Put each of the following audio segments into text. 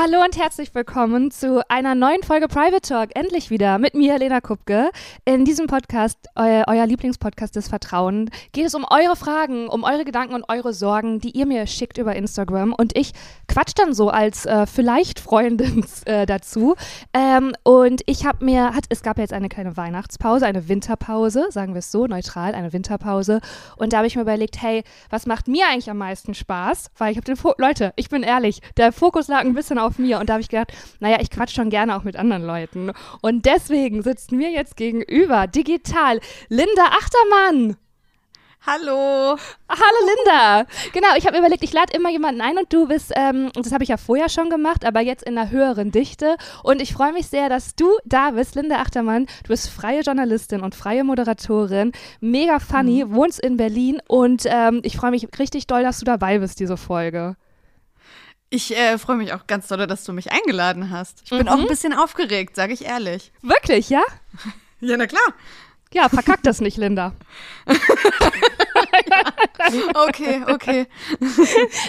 Hallo und herzlich willkommen zu einer neuen Folge Private Talk. Endlich wieder mit mir, Lena Kupke. In diesem Podcast, eu euer Lieblingspodcast des Vertrauens, geht es um eure Fragen, um eure Gedanken und eure Sorgen, die ihr mir schickt über Instagram. Und ich quatsch dann so als äh, vielleicht Freundin äh, dazu. Ähm, und ich habe mir, hat, es gab jetzt eine kleine Weihnachtspause, eine Winterpause, sagen wir es so, neutral, eine Winterpause. Und da habe ich mir überlegt, hey, was macht mir eigentlich am meisten Spaß? Weil ich habe den, Fo Leute, ich bin ehrlich, der Fokus lag ein bisschen bisschen auf mir. Und da habe ich gedacht, naja, ich quatsch schon gerne auch mit anderen Leuten. Und deswegen sitzt mir jetzt gegenüber digital Linda Achtermann. Hallo. Hallo Linda. Genau, ich habe überlegt, ich lade immer jemanden ein und du bist, ähm, das habe ich ja vorher schon gemacht, aber jetzt in einer höheren Dichte. Und ich freue mich sehr, dass du da bist, Linda Achtermann. Du bist freie Journalistin und freie Moderatorin, mega funny, mhm. wohnst in Berlin und ähm, ich freue mich richtig doll, dass du dabei bist, diese Folge. Ich äh, freue mich auch ganz doll, dass du mich eingeladen hast. Ich bin mhm. auch ein bisschen aufgeregt, sage ich ehrlich. Wirklich, ja? ja, na klar. Ja, verkack das nicht, Linda. okay, okay.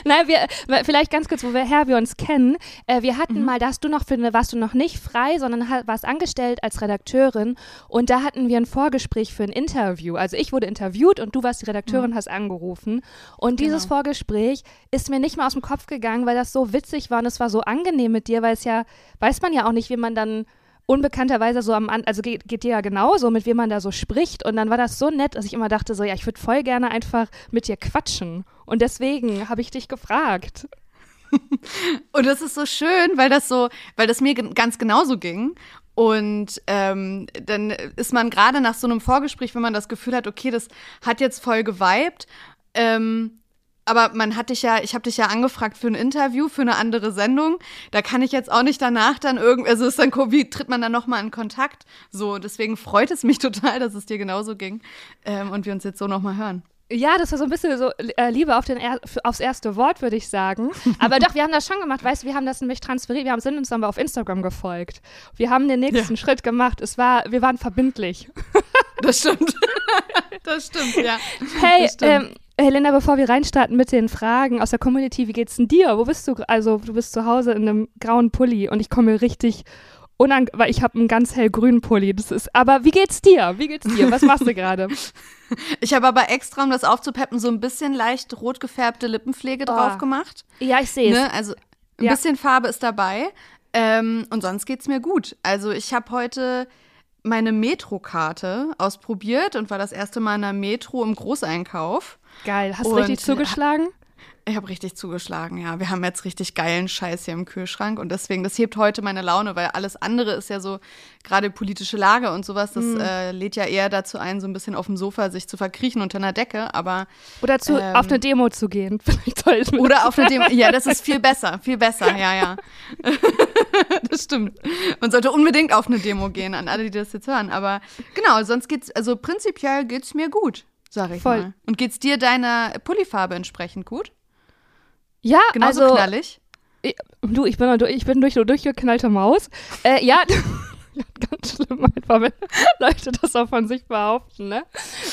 Nein, wir, vielleicht ganz kurz, woher wir uns kennen. Äh, wir hatten mhm. mal, da hast du noch für eine, warst du noch nicht frei, sondern warst angestellt als Redakteurin und da hatten wir ein Vorgespräch für ein Interview. Also ich wurde interviewt und du warst die Redakteurin, mhm. hast angerufen. Und dieses genau. Vorgespräch ist mir nicht mal aus dem Kopf gegangen, weil das so witzig war und es war so angenehm mit dir, weil es ja, weiß man ja auch nicht, wie man dann unbekannterweise so am, also geht, geht dir ja genauso, mit wem man da so spricht. Und dann war das so nett, dass ich immer dachte, so, ja, ich würde voll gerne einfach mit dir quatschen. Und deswegen habe ich dich gefragt. Und das ist so schön, weil das so, weil das mir ganz genauso ging. Und ähm, dann ist man gerade nach so einem Vorgespräch, wenn man das Gefühl hat, okay, das hat jetzt voll geweibt, ähm, aber man hat dich ja, ich habe dich ja angefragt für ein Interview, für eine andere Sendung. Da kann ich jetzt auch nicht danach dann irgendwie, also ist dann, wie tritt man dann nochmal in Kontakt? So, deswegen freut es mich total, dass es dir genauso ging ähm, und wir uns jetzt so nochmal hören. Ja, das war so ein bisschen so äh, Liebe auf den er aufs erste Wort, würde ich sagen. Aber doch, wir haben das schon gemacht. Weißt du, wir haben das nämlich transferiert. Wir haben, sind uns aber auf Instagram gefolgt. Wir haben den nächsten ja. Schritt gemacht. Es war, wir waren verbindlich. Das stimmt. Das stimmt, ja. Hey, stimmt. Ähm, Helena, bevor wir reinstarten mit den Fragen aus der Community, wie geht's denn dir? Wo bist du? Also, du bist zu Hause in einem grauen Pulli und ich komme richtig unang, weil ich habe einen ganz hellgrünen Pulli. Das ist, aber wie geht's dir? Wie geht's dir? Was machst du gerade? Ich habe aber extra, um das aufzupeppen, so ein bisschen leicht rot gefärbte Lippenpflege oh. drauf gemacht. Ja, ich sehe es. Ne? Also ein ja. bisschen Farbe ist dabei. Ähm, und sonst geht's mir gut. Also ich habe heute meine Metro-Karte ausprobiert und war das erste Mal in der Metro im Großeinkauf. Geil. Hast du richtig zugeschlagen? Ich habe richtig zugeschlagen, ja. Wir haben jetzt richtig geilen Scheiß hier im Kühlschrank und deswegen, das hebt heute meine Laune, weil alles andere ist ja so, gerade politische Lage und sowas, das mhm. äh, lädt ja eher dazu ein, so ein bisschen auf dem Sofa sich zu verkriechen unter einer Decke, aber. Oder zu, ähm, auf eine Demo zu gehen. Vielleicht Oder auf eine Demo, ja, das ist viel besser, viel besser, ja, ja. das stimmt. Man sollte unbedingt auf eine Demo gehen, an alle, die das jetzt hören, aber genau, sonst geht's, also prinzipiell geht's mir gut, sag ich Voll. mal. Und geht's dir deiner Pullifarbe entsprechend gut? Ja, Genauso also, knallig. Ich, du, ich bin, ich bin durch, durchgeknallte Maus. Äh, ja, ganz schlimm einfach, wenn Leute das auch von sich behaupten, ne?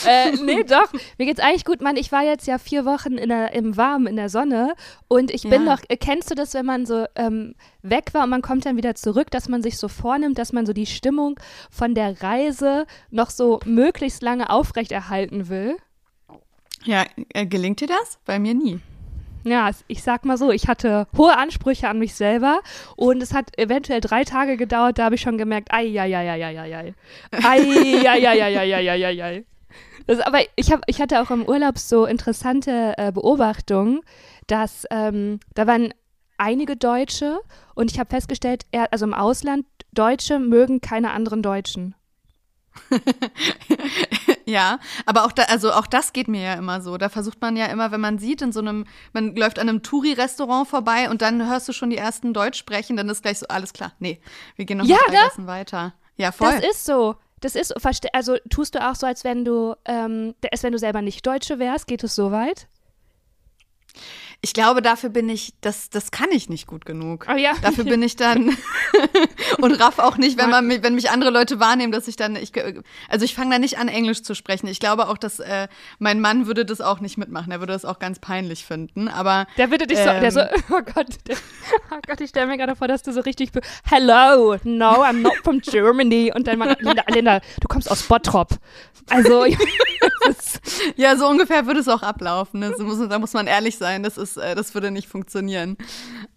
Äh, nee, doch. Mir geht's eigentlich gut. Mann, ich war jetzt ja vier Wochen in der, im Warmen, in der Sonne und ich bin ja. noch, äh, kennst du das, wenn man so ähm, weg war und man kommt dann wieder zurück, dass man sich so vornimmt, dass man so die Stimmung von der Reise noch so möglichst lange aufrechterhalten will? Ja, äh, gelingt dir das? Bei mir nie ja, ich sag mal so, ich hatte hohe Ansprüche an mich selber und es hat eventuell drei Tage gedauert, da habe ich schon gemerkt, ei, ei, ei, ei, ei, ei, ei, ei, ei, ei, ei, ei, ei, ei. Das, aber ich, hab, ich hatte auch im Urlaub so interessante äh, Beobachtungen, dass ähm, da waren einige Deutsche und ich habe festgestellt, er, also im Ausland, Deutsche mögen keine anderen Deutschen. Ja, aber auch da, also auch das geht mir ja immer so. Da versucht man ja immer, wenn man sieht, in so einem, man läuft an einem Touri-Restaurant vorbei und dann hörst du schon die ersten Deutsch sprechen, dann ist gleich so, alles klar. Nee, wir gehen noch ja, mal ne? weiter. Ja, voll. Das ist so. Das ist, also tust du auch so, als wenn du, ähm, als wenn du selber nicht Deutsche wärst, geht es so weit? Ich glaube, dafür bin ich, das, das kann ich nicht gut genug. Oh ja. Dafür bin ich dann und raff auch nicht, wenn man mich, wenn mich andere Leute wahrnehmen, dass ich dann, ich, also ich fange da nicht an, Englisch zu sprechen. Ich glaube auch, dass äh, mein Mann würde das auch nicht mitmachen. Er würde das auch ganz peinlich finden. Aber der würde dich ähm, so, der so, oh Gott, der, oh Gott, ich stelle mir gerade vor, dass du so richtig, hello, no, I'm not from Germany. Und dann mal, Linda, Linda, du kommst aus Bottrop. Also, ja, so ungefähr würde es auch ablaufen. Ne? Muss, da muss man ehrlich sein. Das ist, äh, das würde nicht funktionieren.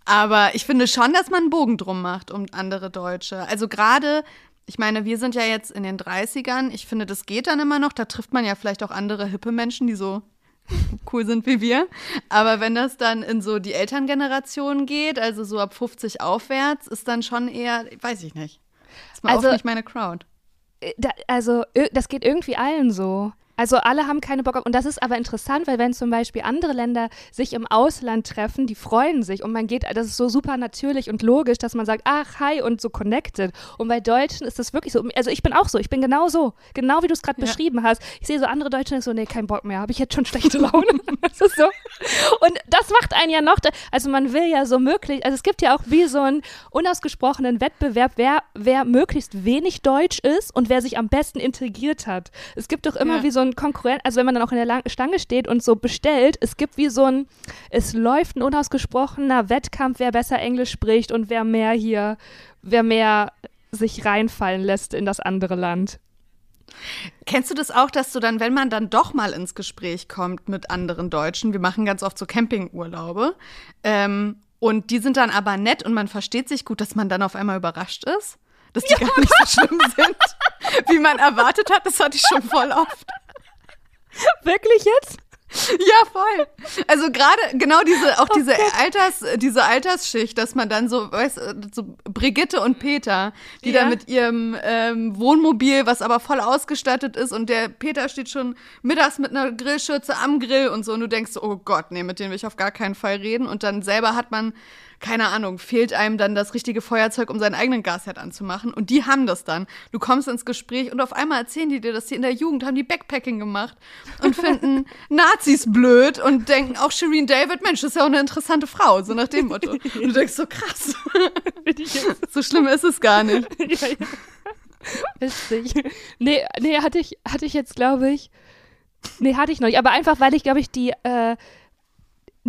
Aber ich finde schon, dass man einen Bogen drum macht um andere Deutsche. Also gerade, ich meine, wir sind ja jetzt in den 30ern. Ich finde, das geht dann immer noch. Da trifft man ja vielleicht auch andere hippe Menschen, die so cool sind wie wir. Aber wenn das dann in so die Elterngeneration geht, also so ab 50 aufwärts, ist dann schon eher, weiß ich nicht. Ist mal Also- auch nicht meine Crowd. Äh, da, also, das geht irgendwie allen so. Also alle haben keine Bock auf, und das ist aber interessant, weil wenn zum Beispiel andere Länder sich im Ausland treffen, die freuen sich und man geht, das ist so super natürlich und logisch, dass man sagt, ach, hi und so connected. Und bei Deutschen ist das wirklich so, also ich bin auch so, ich bin genau so, genau wie du es gerade Ja. beschrieben hast. Ich sehe so andere Deutsche und so, nee, kein Bock mehr, habe ich jetzt schon schlechte Laune. das ist so. Und das macht einen ja noch, also man will ja so möglich, also es gibt ja auch wie so einen unausgesprochenen Wettbewerb, wer, wer möglichst wenig Deutsch ist und wer sich am besten integriert hat. Es gibt doch immer Ja. wie so ein Konkurrent, also wenn man dann auch in der Lang Stange steht und so bestellt, es gibt wie so ein, es läuft ein unausgesprochener Wettkampf, wer besser Englisch spricht und wer mehr hier, wer mehr sich reinfallen lässt in das andere Land. Kennst du das auch, dass du dann, wenn man dann doch mal ins Gespräch kommt mit anderen Deutschen, wir machen ganz oft so Campingurlaube, ähm, und die sind dann aber nett und man versteht sich gut, dass man dann auf einmal überrascht ist? Dass die gar nicht so schlimm sind, wie man erwartet hat. Das hatte ich schon voll oft. Wirklich jetzt? Ja, voll. Also gerade genau diese, auch diese Alters, diese Altersschicht, dass man dann so, weißt du, so Brigitte und Peter, die Ja. dann mit ihrem ähm, Wohnmobil, was aber voll ausgestattet ist und der Peter steht schon mittags mit einer Grillschürze am Grill und so und du denkst so, oh Gott, nee, mit denen will ich auf gar keinen Fall reden und dann selber hat man keine Ahnung, fehlt einem dann das richtige Feuerzeug, um seinen eigenen Gasherd anzumachen. Und die haben das dann. Du kommst ins Gespräch und auf einmal erzählen die dir, dass die in der Jugend haben die Backpacking gemacht und finden Nazis blöd und denken auch Shireen David, Mensch, das ist ja auch eine interessante Frau, so nach dem Motto. Und du denkst so krass. so schlimm ist es gar nicht. ja, ja. Witzig. Nee, nee, hatte ich, hatte ich jetzt, glaube ich. Nee, hatte ich noch nicht. Aber einfach, weil ich, glaube ich, die, äh,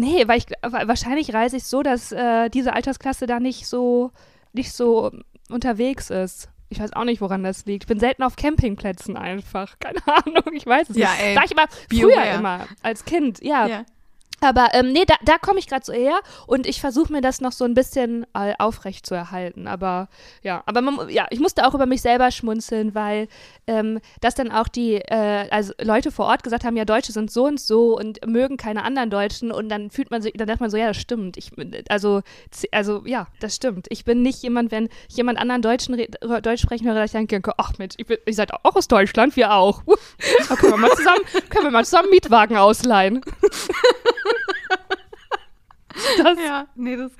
nee, weil ich, wa- wahrscheinlich reise ich so, dass äh, diese Altersklasse da nicht so, nicht so unterwegs ist. Ich weiß auch nicht, woran das liegt. Ich bin selten auf Campingplätzen einfach. Keine Ahnung, ich weiß es Ja, nicht. ey. War ich immer, früher immer, als Kind, ja. Ja. Aber ähm, nee, da, da komme ich gerade so her und ich versuche mir das noch so ein bisschen äh, aufrecht zu erhalten. Aber ja, aber man, ja, ich musste auch über mich selber schmunzeln, weil ähm, das dann auch die äh, also Leute vor Ort gesagt haben, ja, Deutsche sind so und so und mögen keine anderen Deutschen und dann fühlt man sich, dann dachte man so, ja, das stimmt. Ich, also, also ja, das stimmt. Ich bin nicht jemand, wenn ich jemand anderen Deutschen Deutsch sprechen höre, dass ich denke, ach Mensch, ich bin, ihr seid auch aus Deutschland, wir auch. Da können wir mal zusammen, können wir mal zusammen Mietwagen ausleihen. Das, Ja, nee, das.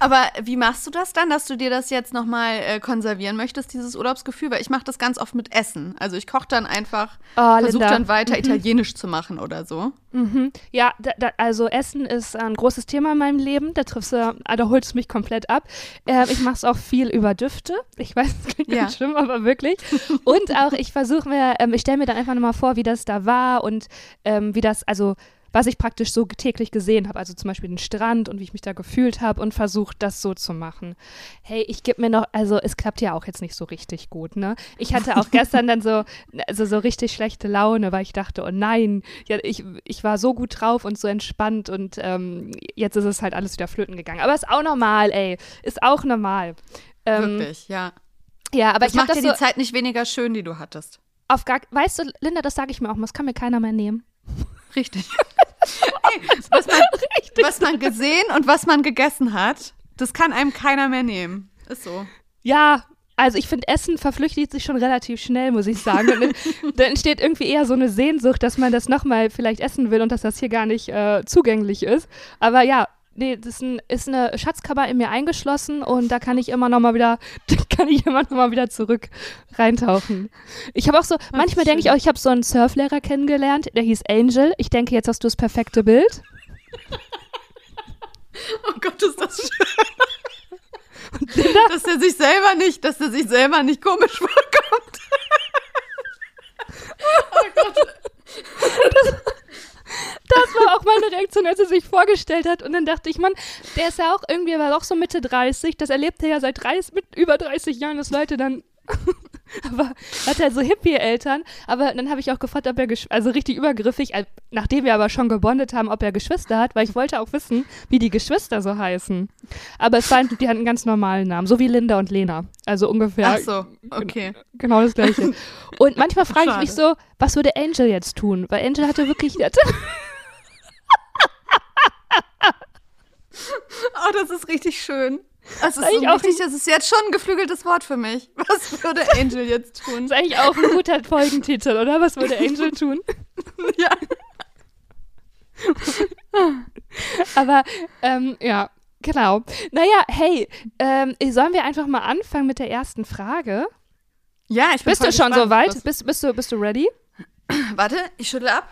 Aber wie machst du das dann, dass du dir das jetzt nochmal äh, konservieren möchtest, dieses Urlaubsgefühl? Weil ich mache das ganz oft mit Essen. Also ich koche dann einfach, Oh, versuche Linda. dann weiter Italienisch zu machen oder so. Mhm. Ja, da, da, also Essen ist ein großes Thema in meinem Leben. Da triffst du, ah, da holst du mich komplett ab. Äh, ich mache es auch viel über Düfte. Ich weiß, es klingt Ja. ganz schlimm, aber wirklich. Und auch, ich versuche mir, ähm, ich stelle mir dann einfach nochmal vor, wie das da war und ähm, wie das, also was ich praktisch so täglich gesehen habe, also zum Beispiel den Strand und wie ich mich da gefühlt habe und versucht, das so zu machen. Hey, ich gebe mir noch, also es klappt ja auch jetzt nicht so richtig gut, ne? Ich hatte auch gestern dann so, also so richtig schlechte Laune, weil ich dachte, oh nein, ja, ich, ich war so gut drauf und so entspannt und ähm, jetzt ist es halt alles wieder flöten gegangen. Aber ist auch normal, ey, ist auch normal. Ähm, Wirklich, ja. Ja, aber Das ich macht das dir so die Zeit nicht weniger schön, die du hattest. auf gar, weißt du, Linda, das sage ich mir auch, mal, das kann mir keiner mehr nehmen. Richtig. Was, man, was man gesehen und was man gegessen hat, das kann einem keiner mehr nehmen. Ist so. Ja, also ich finde, Essen verflüchtigt sich schon relativ schnell, muss ich sagen. Und da entsteht irgendwie eher so eine Sehnsucht, dass man das nochmal vielleicht essen will und dass das hier gar nicht äh, zugänglich ist. Aber ja, nee, das ist, ein, ist eine Schatzkammer in mir eingeschlossen und da kann ich immer noch mal wieder, da kann ich immer noch mal wieder zurück reintauchen. Ich habe auch so, manchmal denke ich auch, ich habe so einen Surflehrer kennengelernt, der hieß Angel. Ich denke, jetzt hast du das perfekte Bild. Oh Gott, ist das schön. dass er sich selber nicht, dass er sich selber nicht komisch vorkommt. oh Gott. Das, das war auch meine Reaktion, als er sich vorgestellt hat. Und dann dachte ich, Mann, der ist ja auch irgendwie, er war doch so Mitte 30. Das erlebt er ja seit 30, mit über 30 Jahren, dass Leute dann aber hat er so Hippie-Eltern. Aber dann habe ich auch gefragt, ob er, also richtig übergriffig, nachdem wir aber schon gebondet haben, ob er Geschwister hat, weil ich wollte auch wissen, wie die Geschwister so heißen. Aber es waren, die hatten einen ganz normalen Namen, so wie Linda und Lena. Also ungefähr. Ach so, okay. Genau das Gleiche. Und manchmal frage ich mich so, was würde Angel jetzt tun? Weil Angel hatte wirklich. Hatte oh, das ist richtig schön. Das ist so richtig, das ist jetzt schon ein geflügeltes Wort für mich. Was würde Angel jetzt tun? Das ist eigentlich auch ein guter Folgentitel, oder? Was würde Angel tun? ja. Aber, ähm, ja, genau. Naja, hey, ähm, sollen wir einfach mal anfangen mit der ersten Frage? Ja, ich bin Bist du schon so weit? Bist, bist, du, bist du ready? Warte, ich schüttel ab.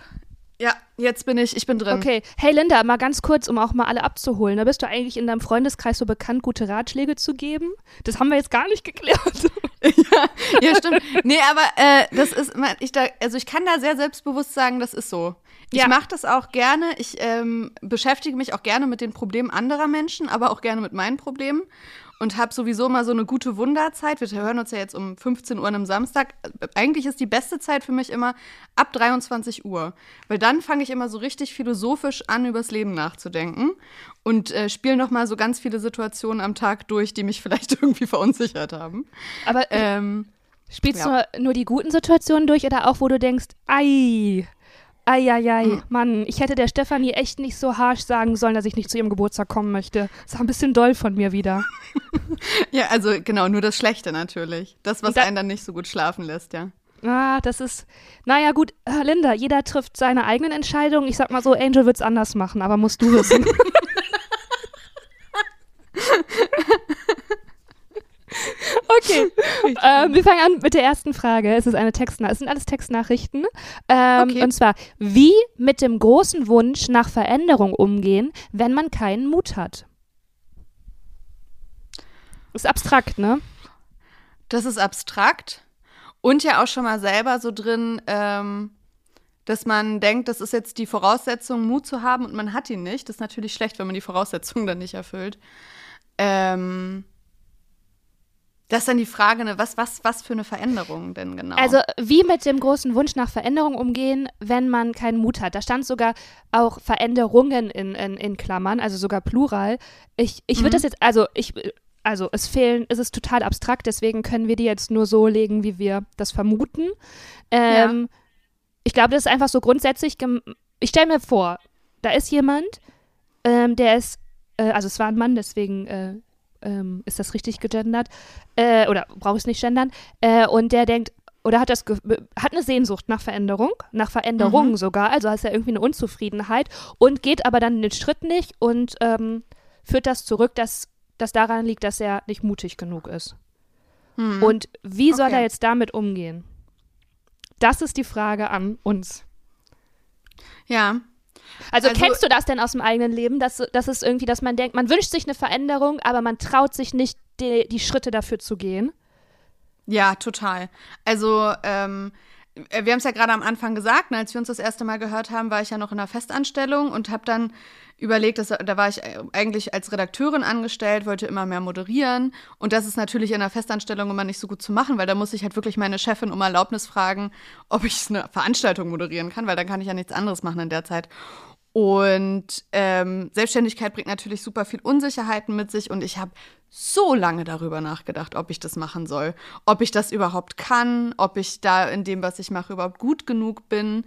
Ja, jetzt bin ich, ich bin drin. Okay. Hey Linda, mal ganz kurz, um auch mal alle abzuholen. Da bist du eigentlich in deinem Freundeskreis so bekannt, gute Ratschläge zu geben? Das haben wir jetzt gar nicht geklärt. ja, ja, stimmt. Nee, aber äh, das ist, ich da, also ich kann da sehr selbstbewusst sagen, das ist so. Ich ja. mache das auch gerne. Ich ähm, beschäftige mich auch gerne mit den Problemen anderer Menschen, aber auch gerne mit meinen Problemen und habe sowieso mal so eine gute Wunderzeit. Wir hören uns ja jetzt um 15 Uhr am Samstag. Eigentlich ist die beste Zeit für mich immer ab 23 Uhr, weil dann fange ich immer so richtig philosophisch an, übers Leben nachzudenken und äh, spiele noch mal so ganz viele Situationen am Tag durch, die mich vielleicht irgendwie verunsichert haben. Aber ähm, spielst ja. du nur die guten Situationen durch oder auch, wo du denkst, ei, Eieiei, mhm. Mann, ich hätte der Stefanie echt nicht so harsh sagen sollen, dass ich nicht zu ihrem Geburtstag kommen möchte. Das war ein bisschen doll von mir wieder. ja, also genau, nur das Schlechte natürlich. Das, was da, einen dann nicht so gut schlafen lässt, ja. Ah, das ist, naja gut, Linda, jeder trifft seine eigenen Entscheidungen. Ich sag mal so, Angel wird's anders machen, aber musst du wissen. Okay. Ähm, wir fangen an mit der ersten Frage. Es ist eine Textnachricht. Es sind alles Textnachrichten. Ähm, okay. Und zwar, wie mit dem großen Wunsch nach Veränderung umgehen, wenn man keinen Mut hat? Ist abstrakt, ne? Das ist abstrakt. Und ja auch schon mal selber so drin, ähm, dass man denkt, das ist jetzt die Voraussetzung, Mut zu haben und man hat ihn nicht. Das ist natürlich schlecht, wenn man die Voraussetzungen dann nicht erfüllt. Ähm, das ist dann die Frage, ne, was, was, was für eine Veränderung denn genau? Also wie mit dem großen Wunsch nach Veränderung umgehen, wenn man keinen Mut hat. Da stand sogar auch Veränderungen in, in, in Klammern, also sogar Plural. Ich, ich würde mhm. das jetzt, also ich, also es fehlen, es ist total abstrakt, deswegen können wir die jetzt nur so legen, wie wir das vermuten. Ähm, ja. Ich glaube, das ist einfach so grundsätzlich, ich stelle mir vor, da ist jemand, ähm, der ist, äh, also es war ein Mann, deswegen äh, ähm, ist das richtig gegendert? Äh, oder brauche ich es nicht gendern? Äh, und der denkt, oder hat das hat eine Sehnsucht nach Veränderung, nach Veränderungen mhm. sogar, also hat er irgendwie eine Unzufriedenheit und geht aber dann den Schritt nicht und ähm, führt das zurück, dass das daran liegt, dass er nicht mutig genug ist. Mhm. Und wie soll okay. er jetzt damit umgehen? Das ist die Frage an uns. Ja, also, also, kennst du das denn aus dem eigenen Leben, dass, dass es irgendwie, dass man denkt, man wünscht sich eine Veränderung, aber man traut sich nicht, die, die Schritte dafür zu gehen? Ja, total. Also, ähm, wir haben es ja gerade am Anfang gesagt, ne, als wir uns das erste Mal gehört haben, war ich ja noch in einer Festanstellung und habe dann überlegt, dass, da war ich eigentlich als Redakteurin angestellt, wollte immer mehr moderieren. Und das ist natürlich in einer Festanstellung immer nicht so gut zu machen, weil da muss ich halt wirklich meine Chefin um Erlaubnis fragen, ob ich eine Veranstaltung moderieren kann, weil dann kann ich ja nichts anderes machen in der Zeit. Und ähm, Selbstständigkeit bringt natürlich super viel Unsicherheiten mit sich und ich habe so lange darüber nachgedacht, ob ich das machen soll, ob ich das überhaupt kann, ob ich da in dem, was ich mache, überhaupt gut genug bin.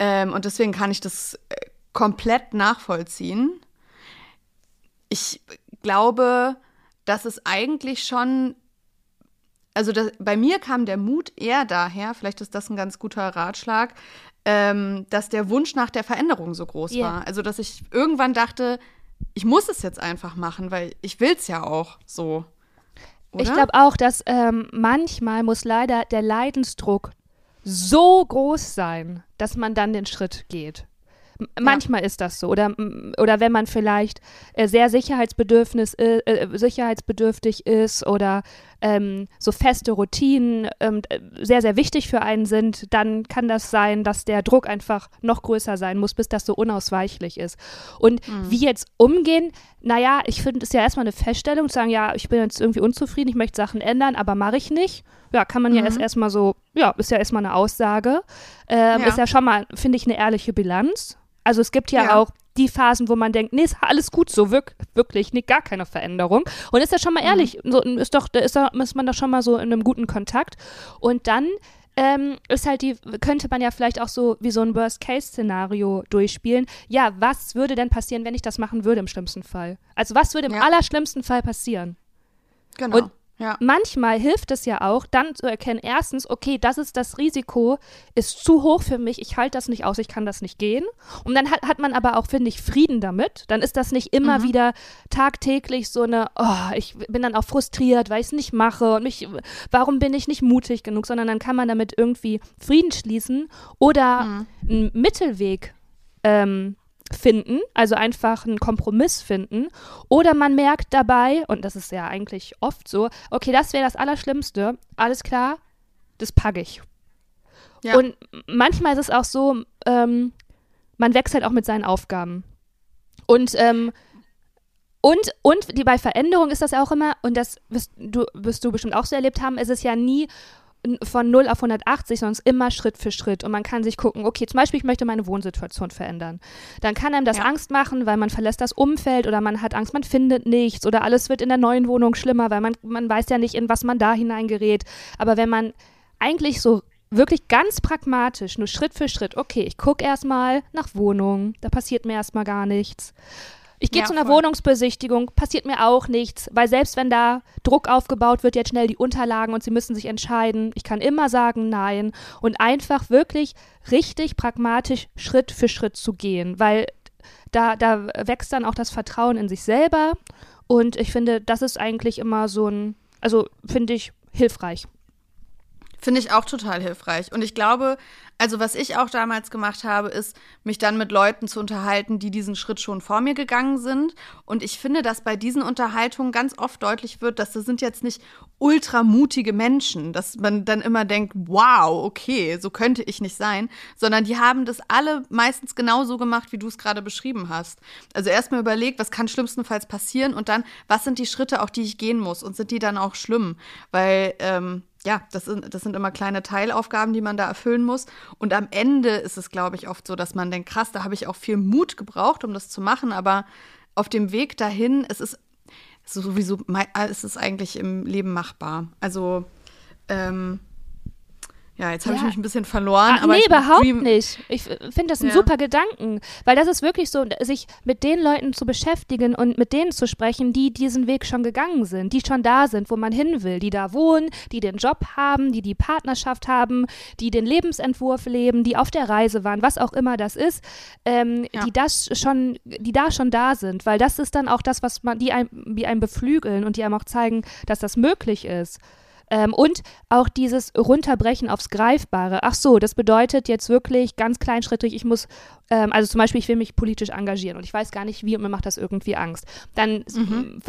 Ähm, und deswegen kann ich das äh, komplett nachvollziehen. Ich glaube, dass es eigentlich schon also das, bei mir kam der Mut eher daher, vielleicht ist das ein ganz guter Ratschlag, ähm, dass der Wunsch nach der Veränderung so groß yeah. war. Also, dass ich irgendwann dachte, ich muss es jetzt einfach machen, weil ich will es ja auch so. Oder? Ich glaube auch, dass ähm, manchmal muss leider der Leidensdruck so groß sein, dass man dann den Schritt geht. Manchmal ja. ist das so. Oder, oder wenn man vielleicht äh, sehr sicherheitsbedürfnis, äh, äh, sicherheitsbedürftig ist oder ähm, so feste Routinen ähm, sehr, sehr wichtig für einen sind, dann kann das sein, dass der Druck einfach noch größer sein muss, bis das so unausweichlich ist. Und mhm. wie jetzt umgehen, naja, ich finde es ja erstmal eine Feststellung, zu sagen, ja, ich bin jetzt irgendwie unzufrieden, ich möchte Sachen ändern, aber mache ich nicht. Ja, kann man mhm. ja erst erstmal so, ja, ist ja erstmal eine Aussage. Ähm, ja. Ist ja schon mal, finde ich, eine ehrliche Bilanz. Also es gibt ja, ja, auch die Phasen, wo man denkt, nee, ist alles gut so, wirk wirklich, nee, gar keine Veränderung. Und ist ja schon mal mhm. ehrlich, so, ist doch, ist, da, ist man doch schon mal so in einem guten Kontakt. Und dann ähm, ist halt die, könnte man ja vielleicht auch so wie so ein Worst-Case-Szenario durchspielen. Ja, was würde denn passieren, wenn ich das machen würde im schlimmsten Fall? Also was würde im ja. allerschlimmsten Fall passieren? Genau. Und ja. Manchmal hilft es ja auch, dann zu erkennen, erstens, okay, das ist das Risiko, ist zu hoch für mich, ich halte das nicht aus, ich kann das nicht gehen. Und dann hat, hat man aber auch, finde ich, Frieden damit. Dann ist das nicht immer mhm. wieder tagtäglich so eine, oh, ich bin dann auch frustriert, weil ich es nicht mache und mich, warum bin ich nicht mutig genug, sondern dann kann man damit irgendwie Frieden schließen oder mhm. einen Mittelweg ähm, finden, also einfach einen Kompromiss finden. Oder man merkt dabei, und das ist ja eigentlich oft so, okay, das wäre das Allerschlimmste, alles klar, das packe ich. Ja. Und manchmal ist es auch so, ähm, man wechselt auch mit seinen Aufgaben. Und, ähm, und, und die, bei Veränderung ist das auch immer, und das wirst du, wirst du bestimmt auch so erlebt haben, ist es ja nie von 0 auf 180, sondern immer Schritt für Schritt. Und man kann sich gucken, okay, zum Beispiel, ich möchte meine Wohnsituation verändern. Dann kann einem das ja. Angst machen, weil man verlässt das Umfeld oder man hat Angst, man findet nichts oder alles wird in der neuen Wohnung schlimmer, weil man, man weiß ja nicht, in was man da hineingerät. Aber wenn man eigentlich so wirklich ganz pragmatisch, nur Schritt für Schritt, okay, ich gucke erstmal nach Wohnungen, da passiert mir erstmal gar nichts. Ich gehe ja, zu einer voll. Wohnungsbesichtigung, passiert mir auch nichts, weil selbst wenn da Druck aufgebaut wird, jetzt schnell die Unterlagen und sie müssen sich entscheiden, ich kann immer sagen Nein und einfach wirklich richtig pragmatisch Schritt für Schritt zu gehen, weil da, da wächst dann auch das Vertrauen in sich selber und ich finde, das ist eigentlich immer so ein, also finde ich hilfreich. Finde ich auch total hilfreich. Und ich glaube, also was ich auch damals gemacht habe, ist, mich dann mit Leuten zu unterhalten, die diesen Schritt schon vor mir gegangen sind. Und ich finde, dass bei diesen Unterhaltungen ganz oft deutlich wird, dass das sind jetzt nicht ultramutige Menschen, dass man dann immer denkt, wow, okay, so könnte ich nicht sein, sondern die haben das alle meistens genauso gemacht, wie du es gerade beschrieben hast. Also erstmal überlegt, was kann schlimmstenfalls passieren und dann, was sind die Schritte auch, die ich gehen muss und sind die dann auch schlimm? Weil ähm, ja, das sind, das sind immer kleine Teilaufgaben, die man da erfüllen muss. Und am Ende ist es, glaube ich, oft so, dass man denkt, krass, da habe ich auch viel Mut gebraucht, um das zu machen. Aber auf dem Weg dahin, es ist sowieso, es ist eigentlich im Leben machbar. Also, ähm, ja, jetzt habe ja. ich mich ein bisschen verloren. Ach, aber nee, überhaupt nicht. Ich finde das ein ja. super Gedanken, weil das ist wirklich so, sich mit den Leuten zu beschäftigen und mit denen zu sprechen, die diesen Weg schon gegangen sind, die schon da sind, wo man hin will, die da wohnen, die den Job haben, die die Partnerschaft haben, die den Lebensentwurf leben, die auf der Reise waren, was auch immer das ist, ähm, ja. die das schon, die da schon da sind, weil das ist dann auch das, was man, die einem, die einem beflügeln und die einem auch zeigen, dass das möglich ist. Ähm, und auch dieses Runterbrechen aufs Greifbare. Ach so, das bedeutet jetzt wirklich ganz kleinschrittig, ich muss, ähm, also zum Beispiel, ich will mich politisch engagieren und ich weiß gar nicht wie und mir macht das irgendwie Angst. Dann mhm.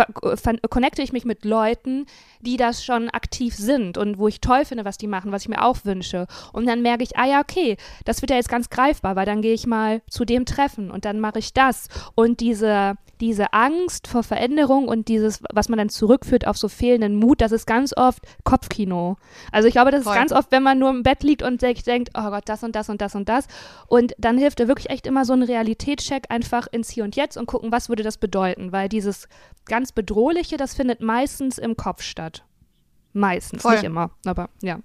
connecte ich mich mit Leuten, die das schon aktiv sind und wo ich toll finde, was die machen, was ich mir auch wünsche. Und dann merke ich, ah ja, okay, das wird ja jetzt ganz greifbar, weil dann gehe ich mal zu dem Treffen und dann mache ich das. Und diese, diese Angst vor Veränderung und dieses, was man dann zurückführt auf so fehlenden Mut, das ist ganz oft Kopfkino. Also ich glaube, das Voll. ist ganz oft, wenn man nur im Bett liegt und sich denkt, oh Gott, das und das und das und das. Und dann hilft da wirklich echt immer so ein Realitätscheck einfach ins Hier und Jetzt und gucken, was würde das bedeuten, weil dieses ganz Bedrohliche, das findet meistens im Kopf statt. Meistens, Voll. nicht immer, aber ja.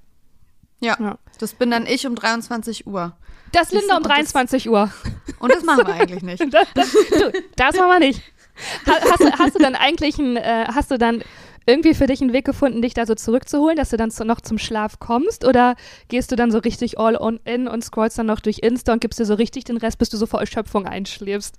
Ja, ja, das bin dann ich um 23 Uhr. Das Linda um 23 das, Uhr. Und das machen wir eigentlich nicht. das, das, du, das machen wir nicht. Hast, hast, hast, du dann eigentlich ein, äh, hast du dann irgendwie für dich einen Weg gefunden, dich da so zurückzuholen, dass du dann noch zum Schlaf kommst? Oder gehst du dann so richtig all on in und scrollst dann noch durch Insta und gibst dir so richtig den Rest, bis du so vor Erschöpfung einschläfst?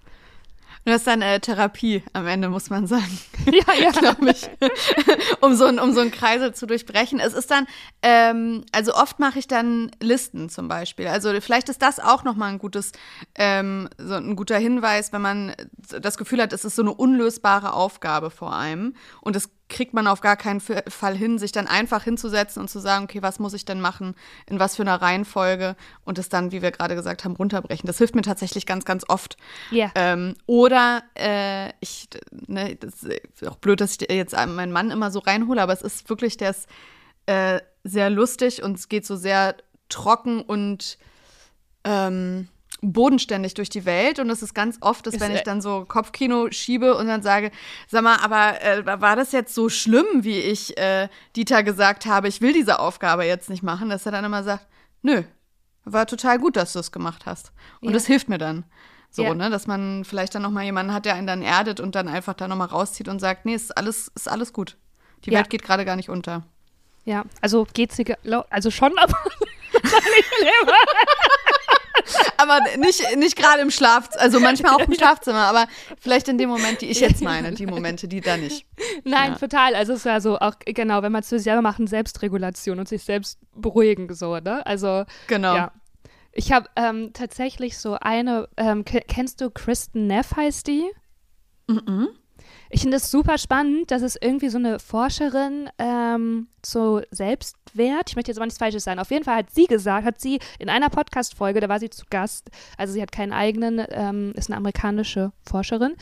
das ist dann äh, Therapie am Ende, muss man sagen. Ja, ja. Glaube ich. um so, ein, um so einen Kreisel zu durchbrechen. Es ist dann, ähm, also oft mache ich dann Listen zum Beispiel. Also vielleicht ist das auch nochmal ein gutes, ähm, so ein guter Hinweis, wenn man das Gefühl hat, es ist so eine unlösbare Aufgabe vor einem und es kriegt man auf gar keinen Fall hin, sich dann einfach hinzusetzen und zu sagen, okay, was muss ich denn machen, in was für einer Reihenfolge und es dann, wie wir gerade gesagt haben, runterbrechen. Das hilft mir tatsächlich ganz, ganz oft. Ja. Ähm, oder äh, ich, ne, das ist auch blöd, dass ich jetzt meinen Mann immer so reinhole, aber es ist wirklich, der ist äh, sehr lustig und es geht so sehr trocken und ähm, bodenständig durch die Welt und das ist ganz oft, dass wenn ich dann so Kopfkino schiebe und dann sage, sag mal, aber äh, war das jetzt so schlimm, wie ich äh, Dieter gesagt habe, ich will diese Aufgabe jetzt nicht machen, dass er dann immer sagt, nö, war total gut, dass du es gemacht hast. Und ja. das hilft mir dann. So, ja. ne, dass man vielleicht dann nochmal jemanden hat, der einen dann erdet und dann einfach da nochmal rauszieht und sagt, nee, ist alles, ist alles gut. Die ja. Welt geht gerade gar nicht unter. Ja, also geht sie, also schon, aber aber nicht, nicht gerade im Schlafzimmer, also manchmal auch im Schlafzimmer, aber vielleicht in dem Moment, die ich jetzt meine, die Momente, die da nicht. Nein, ja. total. Also es ist ja so auch, genau, wenn man es für sich selber machen, Selbstregulation und sich selbst beruhigen, so, ne? Also, genau. ja. Ich habe ähm, tatsächlich so eine, ähm, kennst du Kristen Neff heißt die? Mhm. -mm. Ich finde es super spannend, dass es irgendwie so eine Forscherin ähm, zu Selbstwert, ich möchte jetzt aber nichts Falsches sein, auf jeden Fall hat sie gesagt, hat sie in einer Podcast-Folge, da war sie zu Gast, also sie hat keinen eigenen, ähm, ist eine amerikanische Forscherin,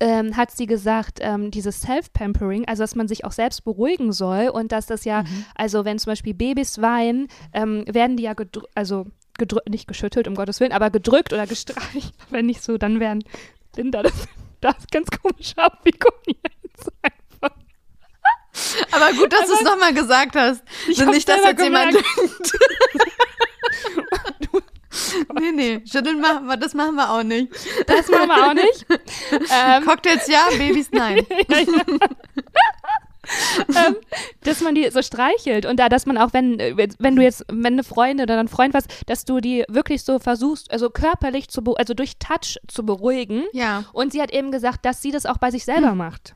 ähm, hat sie gesagt, ähm, dieses Self-Pampering, also dass man sich auch selbst beruhigen soll und dass das ja, mhm. also wenn zum Beispiel Babys weinen, ähm, werden die ja, also gedrückt, nicht geschüttelt, um Gottes Willen, aber gedrückt oder gestreicht, wenn nicht so, dann werden Kinder das das ganz komisch abfiguriert. Aber gut, dass du es nochmal gesagt hast. Ich Und nicht, dass jetzt jemand denkt. nee, nee, schütteln machen wir, das machen wir auch nicht. Das machen wir auch nicht. Ähm, Cocktails ja, Babys nein. ja, ja. ähm, dass man die so streichelt und da, dass man auch, wenn, wenn du jetzt, wenn eine Freundin oder ein Freund was, dass du die wirklich so versuchst, also körperlich zu, also durch Touch zu beruhigen. Ja. Und sie hat eben gesagt, dass sie das auch bei sich selber mhm. macht.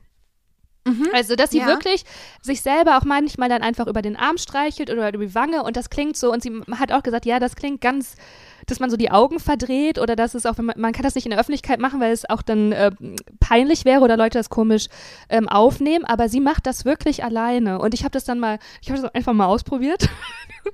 Mhm. Also, dass sie ja. wirklich sich selber auch manchmal dann einfach über den Arm streichelt oder über die Wange und das klingt so, und sie hat auch gesagt, ja, das klingt ganz dass man so die Augen verdreht oder dass es auch, wenn man, man kann das nicht in der Öffentlichkeit machen, weil es auch dann äh, peinlich wäre oder Leute das komisch ähm, aufnehmen, aber sie macht das wirklich alleine und ich habe das dann mal, ich habe das einfach mal ausprobiert.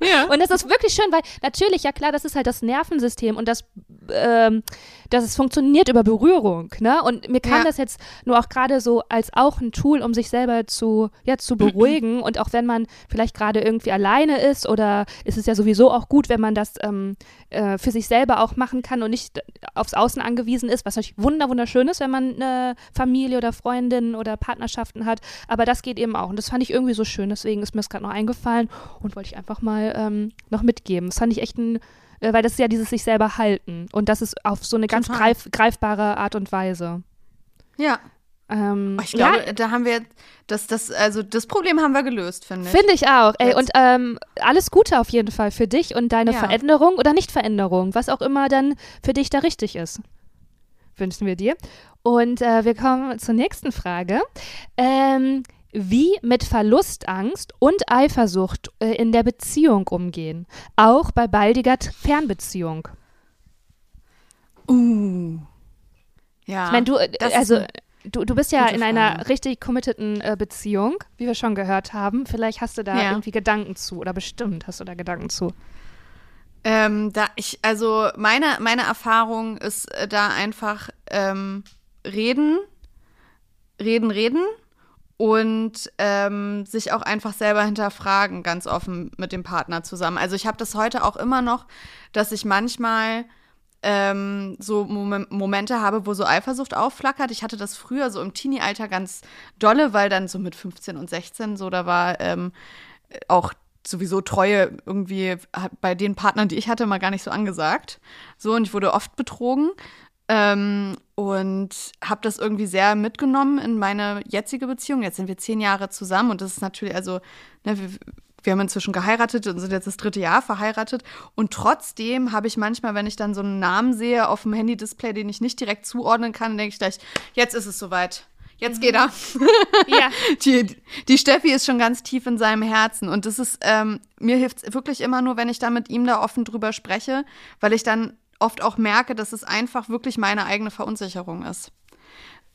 Ja. Und das ist wirklich schön, weil natürlich, ja klar, das ist halt das Nervensystem und das, ähm, dass es funktioniert über Berührung, ne? Und mir kann ja. das jetzt nur auch gerade so als auch ein Tool, um sich selber zu, ja, zu beruhigen und auch wenn man vielleicht gerade irgendwie alleine ist oder ist es ja sowieso auch gut, wenn man das ähm, äh, für sich selber auch machen kann und nicht aufs Außen angewiesen ist, was natürlich wunder wunderschön ist, wenn man eine Familie oder Freundinnen oder Partnerschaften hat. Aber das geht eben auch. Und das fand ich irgendwie so schön. Deswegen ist mir das gerade noch eingefallen und wollte ich einfach mal ähm, noch mitgeben. Das fand ich echt ein, äh, weil das ist ja dieses sich selber halten. Und das ist auf so eine ganz greif, greifbare Art und Weise. Ja. Ähm, oh, ich glaube, ja. da haben wir das, das, also das Problem haben wir gelöst, finde ich. Finde ich auch. Ey, und ähm, alles Gute auf jeden Fall für dich und deine ja. Veränderung oder Nicht-Veränderung, was auch immer dann für dich da richtig ist. Wünschen wir dir. Und äh, wir kommen zur nächsten Frage. Ähm, wie mit Verlustangst und Eifersucht äh, in der Beziehung umgehen, auch bei baldiger Fernbeziehung. Uh. Ja. Ich meine, du, äh, also Du, du bist ja in einer richtig committeden äh, Beziehung, wie wir schon gehört haben. Vielleicht hast du da ja. irgendwie Gedanken zu oder bestimmt hast du da Gedanken zu. Ähm, da ich, also meine, meine Erfahrung ist äh, da einfach ähm, reden, reden, reden und ähm, sich auch einfach selber hinterfragen, ganz offen mit dem Partner zusammen. Also ich habe das heute auch immer noch, dass ich manchmal ähm, so Mom Momente habe, wo so Eifersucht aufflackert. Ich hatte das früher so im Teenie-Alter ganz dolle, weil dann so mit 15 und 16 so, da war ähm, auch sowieso Treue irgendwie bei den Partnern, die ich hatte, mal gar nicht so angesagt. So, und ich wurde oft betrogen. Ähm, und habe das irgendwie sehr mitgenommen in meine jetzige Beziehung. Jetzt sind wir zehn Jahre zusammen und das ist natürlich, also, ne, wir, wir haben inzwischen geheiratet und sind jetzt das dritte Jahr verheiratet. Und trotzdem habe ich manchmal, wenn ich dann so einen Namen sehe auf dem Handy-Display, den ich nicht direkt zuordnen kann, denke ich gleich, jetzt ist es soweit. Jetzt geht er. Ja. Die, die Steffi ist schon ganz tief in seinem Herzen. Und das ist, ähm, mir hilft es wirklich immer nur, wenn ich da mit ihm da offen drüber spreche, weil ich dann oft auch merke, dass es einfach wirklich meine eigene Verunsicherung ist.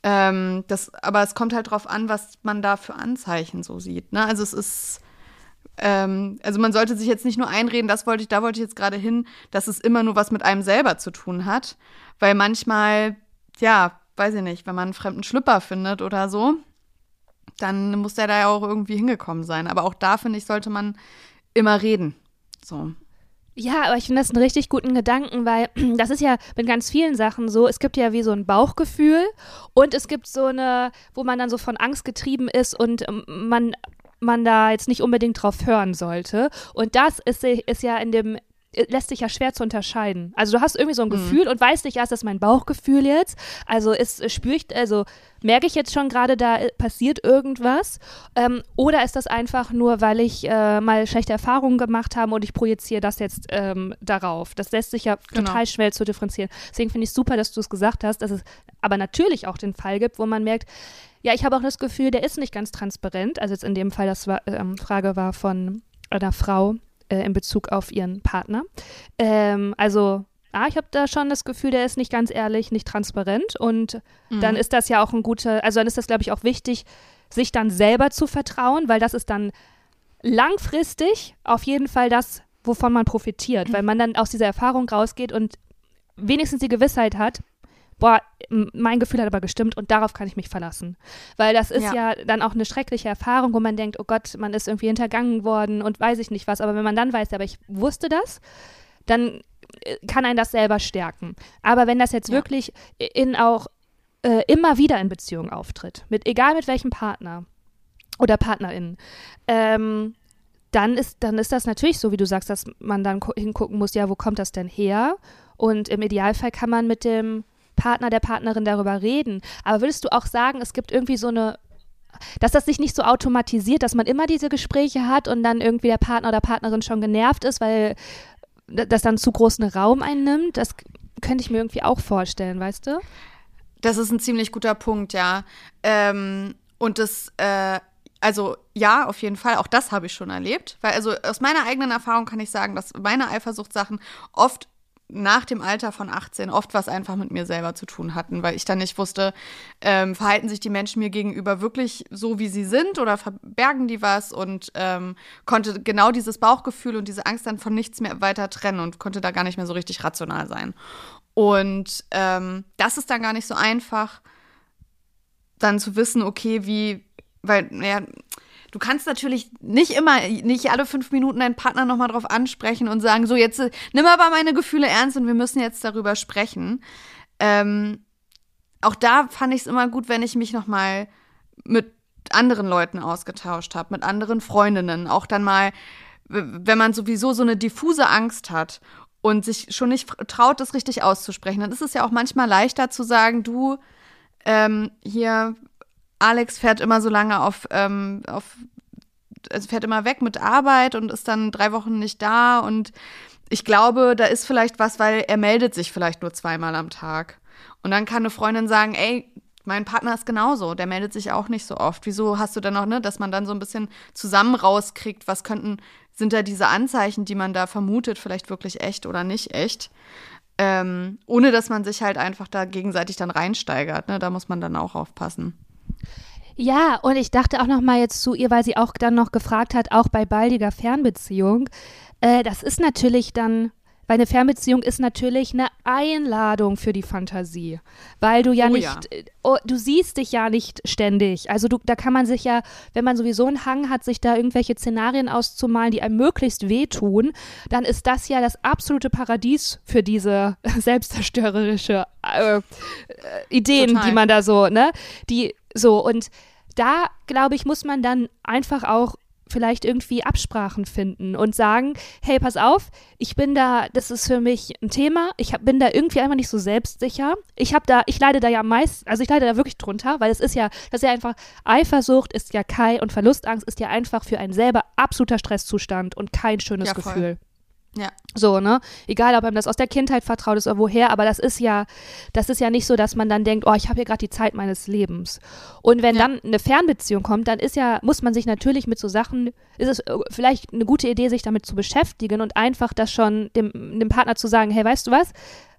Ähm, das, aber es kommt halt drauf an, was man da für Anzeichen so sieht. Ne? Also es ist, ähm, also man sollte sich jetzt nicht nur einreden, das wollte ich, da wollte ich jetzt gerade hin, dass es immer nur was mit einem selber zu tun hat. Weil manchmal, ja, weiß ich nicht, wenn man einen fremden Schlüpper findet oder so, dann muss der da ja auch irgendwie hingekommen sein. Aber auch da, finde ich, sollte man immer reden. So. Ja, aber ich finde das einen richtig guten Gedanken, weil das ist ja mit ganz vielen Sachen so. Es gibt ja wie so ein Bauchgefühl und es gibt so eine, wo man dann so von Angst getrieben ist und ähm, man man da jetzt nicht unbedingt drauf hören sollte. Und das ist, ist ja in dem lässt sich ja schwer zu unterscheiden. Also du hast irgendwie so ein mhm. Gefühl und weißt nicht, ja, ist das mein Bauchgefühl jetzt? Also ist, spüre ich, also merke ich jetzt schon gerade, da äh, passiert irgendwas? Ähm, oder ist das einfach nur, weil ich äh, mal schlechte Erfahrungen gemacht habe und ich projiziere das jetzt ähm, darauf? Das lässt sich ja genau. total schwer zu differenzieren. Deswegen finde ich super, dass du es gesagt hast, dass es aber natürlich auch den Fall gibt, wo man merkt, ja, ich habe auch das Gefühl, der ist nicht ganz transparent. Also jetzt in dem Fall, das war, ähm, Frage war von einer Frau, äh, in Bezug auf ihren Partner. Ähm, also ah, ich habe da schon das Gefühl, der ist nicht ganz ehrlich, nicht transparent. Und mhm. dann ist das ja auch ein guter, also dann ist das, glaube ich, auch wichtig, sich dann selber zu vertrauen, weil das ist dann langfristig auf jeden Fall das, wovon man profitiert, weil man dann aus dieser Erfahrung rausgeht und wenigstens die Gewissheit hat, boah, mein Gefühl hat aber gestimmt und darauf kann ich mich verlassen. Weil das ist ja. ja. dann auch eine schreckliche Erfahrung, wo man denkt, oh Gott, man ist irgendwie hintergangen worden und weiß ich nicht was. Aber wenn man dann weiß, aber ich wusste das, dann äh, kann einen das selber stärken. Aber wenn das jetzt ja. wirklich in auch äh, immer wieder in Beziehung auftritt, mit egal mit welchem Partner oder Partnerin, ähm, dann ist, dann ist das natürlich so, wie du sagst, dass man dann hingucken muss, ja, wo kommt das denn her? Und im Idealfall kann man mit dem Partner, der Partnerin darüber reden. Aber würdest du auch sagen, es gibt irgendwie so eine dass das sich nicht so automatisiert, dass man immer diese Gespräche hat und dann irgendwie der Partner oder Partnerin schon genervt ist, weil das dann zu großen Raum einnimmt. Das könnte ich mir irgendwie auch vorstellen, weißt du? Das ist ein ziemlich guter Punkt, ja. Ähm, und das, äh, also ja, auf jeden Fall, auch das habe ich schon erlebt. Weil, also aus meiner eigenen Erfahrung kann ich sagen, dass meine Eifersuchtssachen oft nach dem Alter von 18 oft was einfach mit mir selber zu tun hatten, weil ich dann nicht wusste, ähm, verhalten sich die Menschen mir gegenüber wirklich so, wie sie sind oder verbergen die was und ähm, konnte genau dieses Bauchgefühl und diese Angst dann von nichts mehr weiter trennen und konnte da gar nicht mehr so richtig rational sein. Und ähm, das ist dann gar nicht so einfach, dann zu wissen, okay, wie, weil, naja, Du kannst natürlich nicht immer, nicht alle fünf Minuten deinen Partner nochmal drauf ansprechen und sagen, so jetzt nimm aber meine Gefühle ernst und wir müssen jetzt darüber sprechen. Ähm, auch da fand ich es immer gut, wenn ich mich nochmal mit anderen Leuten ausgetauscht habe, mit anderen Freundinnen. Auch dann mal, wenn man sowieso so eine diffuse Angst hat und sich schon nicht traut, das richtig auszusprechen, dann ist es ja auch manchmal leichter zu sagen, du, ähm, hier, Alex fährt immer so lange auf, ähm, auf, also fährt immer weg mit Arbeit und ist dann drei Wochen nicht da. Und ich glaube, da ist vielleicht was, weil er meldet sich vielleicht nur zweimal am Tag. Und dann kann eine Freundin sagen, ey, mein Partner ist genauso, der meldet sich auch nicht so oft. Wieso hast du dann noch, ne, dass man dann so ein bisschen zusammen rauskriegt, was könnten, sind da diese Anzeichen, die man da vermutet, vielleicht wirklich echt oder nicht echt? Ähm, ohne dass man sich halt einfach da gegenseitig dann reinsteigert, ne? Da muss man dann auch aufpassen. Ja, und ich dachte auch noch mal jetzt zu ihr, weil sie auch dann noch gefragt hat, auch bei baldiger Fernbeziehung. Äh, das ist natürlich dann, weil eine Fernbeziehung ist natürlich eine Einladung für die Fantasie, weil du ja oh, nicht, ja. Äh, oh, du siehst dich ja nicht ständig. Also du, da kann man sich ja, wenn man sowieso einen Hang hat, sich da irgendwelche Szenarien auszumalen, die einem möglichst wehtun, dann ist das ja das absolute Paradies für diese selbstzerstörerische äh, äh, Ideen, Total. die man da so, ne, die so, und da, glaube ich, muss man dann einfach auch vielleicht irgendwie Absprachen finden und sagen, hey, pass auf, ich bin da, das ist für mich ein Thema, ich hab, bin da irgendwie einfach nicht so selbstsicher. Ich habe da, ich leide da ja meist, also ich leide da wirklich drunter, weil es ist ja, das ist ja einfach, Eifersucht ist ja kein und Verlustangst ist ja einfach für einen selber absoluter Stresszustand und kein schönes ja, Gefühl. Ja. So, ne? Egal, ob einem das aus der Kindheit vertraut ist oder woher, aber das ist ja, das ist ja nicht so, dass man dann denkt, oh, ich habe hier gerade die Zeit meines Lebens. Und wenn Ja. dann eine Fernbeziehung kommt, dann ist ja, muss man sich natürlich mit so Sachen, ist es äh, vielleicht eine gute Idee, sich damit zu beschäftigen und einfach das schon dem, dem Partner zu sagen, hey, weißt du was,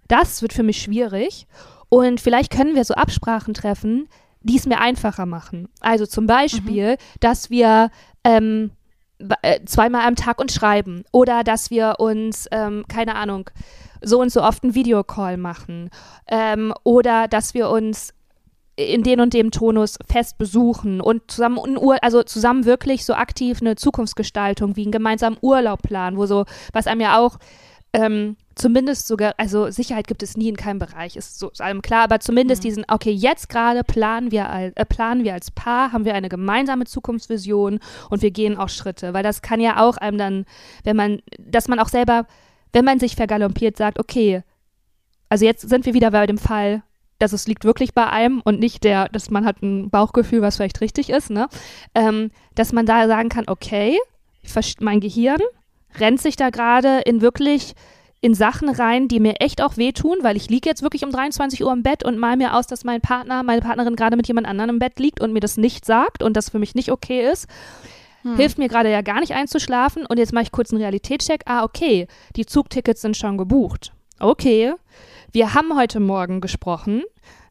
das wird für mich schwierig. Und vielleicht können wir so Absprachen treffen, die es mir einfacher machen. Also zum Beispiel, dass wir ähm, äh, zweimal am Tag uns schreiben oder dass wir uns, ähm, keine Ahnung, so und so oft einen Videocall machen ähm, oder dass wir uns in den und dem Tonus fest besuchen und zusammen also zusammen wirklich so aktiv eine Zukunftsgestaltung wie einen gemeinsamen Urlaub planen, wo so, was einem ja auch ähm, zumindest sogar, also Sicherheit gibt es nie in keinem Bereich, ist so ist allem klar, aber zumindest Mhm. diesen, okay, jetzt gerade planen wir, al- äh, planen wir als Paar, haben wir eine gemeinsame Zukunftsvision und wir gehen auch Schritte, weil das kann ja auch einem dann, wenn man, dass man auch selber, wenn man sich vergaloppiert, sagt, okay, also jetzt sind wir wieder bei dem Fall, dass es liegt wirklich bei einem und nicht der, dass man hat ein Bauchgefühl, was vielleicht richtig ist, ne? Ähm, dass man da sagen kann, okay, mein Gehirn rennt sich da gerade in wirklich in Sachen rein, die mir echt auch wehtun, weil ich liege jetzt wirklich um 23 Uhr im Bett und mal mir aus, dass mein Partner, meine Partnerin gerade mit jemand anderem im Bett liegt und mir das nicht sagt und das für mich nicht okay ist. Hm. Hilft mir gerade ja gar nicht einzuschlafen und jetzt mache ich kurz einen Realitätscheck. Ah, okay, die Zugtickets sind schon gebucht. Okay, wir haben heute Morgen gesprochen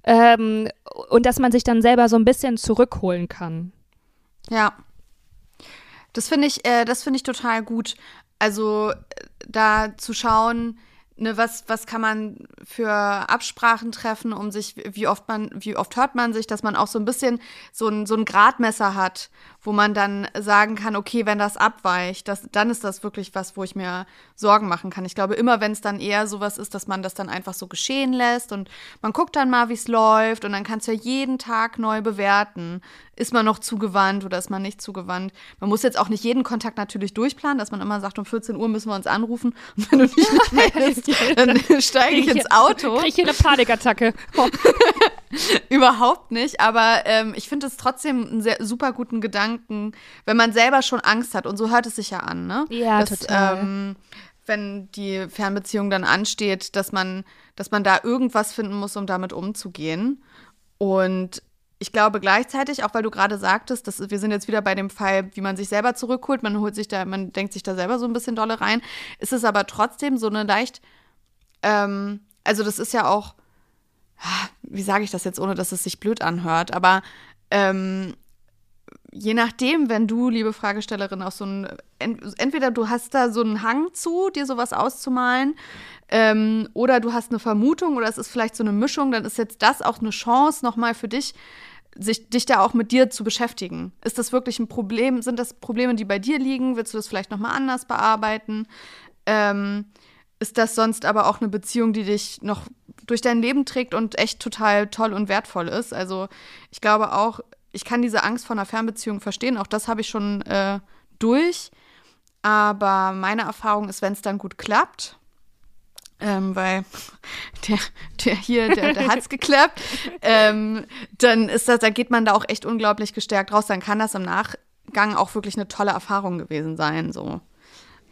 ähm, und dass man sich dann selber so ein bisschen zurückholen kann. Ja. Das finde ich, äh, das finde ich total gut. Also da zu schauen, ne, was, was kann man für Absprachen treffen, um sich, wie oft man, wie oft hört man sich, dass man auch so ein bisschen so ein, so ein Gradmesser hat, wo man dann sagen kann, okay, wenn das abweicht, das, dann ist das wirklich was, wo ich mir Sorgen machen kann. Ich glaube, immer wenn es dann eher sowas ist, dass man das dann einfach so geschehen lässt und man guckt dann mal, wie es läuft und dann kannst du ja jeden Tag neu bewerten. Ist man noch zugewandt oder ist man nicht zugewandt? Man muss jetzt auch nicht jeden Kontakt natürlich durchplanen, dass man immer sagt, um 14 Uhr müssen wir uns anrufen und wenn du nicht meldest, dann steige ich ins Auto. Krieg ich hier eine Panikattacke. Oh. Überhaupt nicht, aber ähm, ich finde es trotzdem einen sehr super guten Gedanken, wenn man selber schon Angst hat und so hört es sich ja an, ne? Ja, dass, total. Ähm, wenn die Fernbeziehung dann ansteht, dass man, dass man da irgendwas finden muss, um damit umzugehen. Und ich glaube gleichzeitig, auch weil du gerade sagtest, dass wir sind jetzt wieder bei dem Fall, wie man sich selber zurückholt, man holt sich da, man denkt sich da selber so ein bisschen dolle rein, ist es aber trotzdem so eine leicht, ähm, also das ist ja auch, wie sage ich das jetzt, ohne dass es sich blöd anhört, aber ähm, je nachdem, wenn du, liebe Fragestellerin, auch so ein, ent, entweder du hast da so einen Hang zu, dir sowas auszumalen, ähm, oder du hast eine Vermutung oder es ist vielleicht so eine Mischung, dann ist jetzt das auch eine Chance nochmal für dich, sich, dich da auch mit dir zu beschäftigen. Ist das wirklich ein Problem? Sind das Probleme, die bei dir liegen? Willst du das vielleicht nochmal anders bearbeiten? Ähm, ist das sonst aber auch eine Beziehung, die dich noch durch dein Leben trägt und echt total toll und wertvoll ist? Also ich glaube auch, ich kann diese Angst vor einer Fernbeziehung verstehen. Auch das habe ich schon äh, durch. Aber meine Erfahrung ist, wenn es dann gut klappt, ähm, weil der, der hier, der, der hat es geklappt, ähm, dann ist das, da geht man da auch echt unglaublich gestärkt raus. Dann kann das im Nachgang auch wirklich eine tolle Erfahrung gewesen sein. So.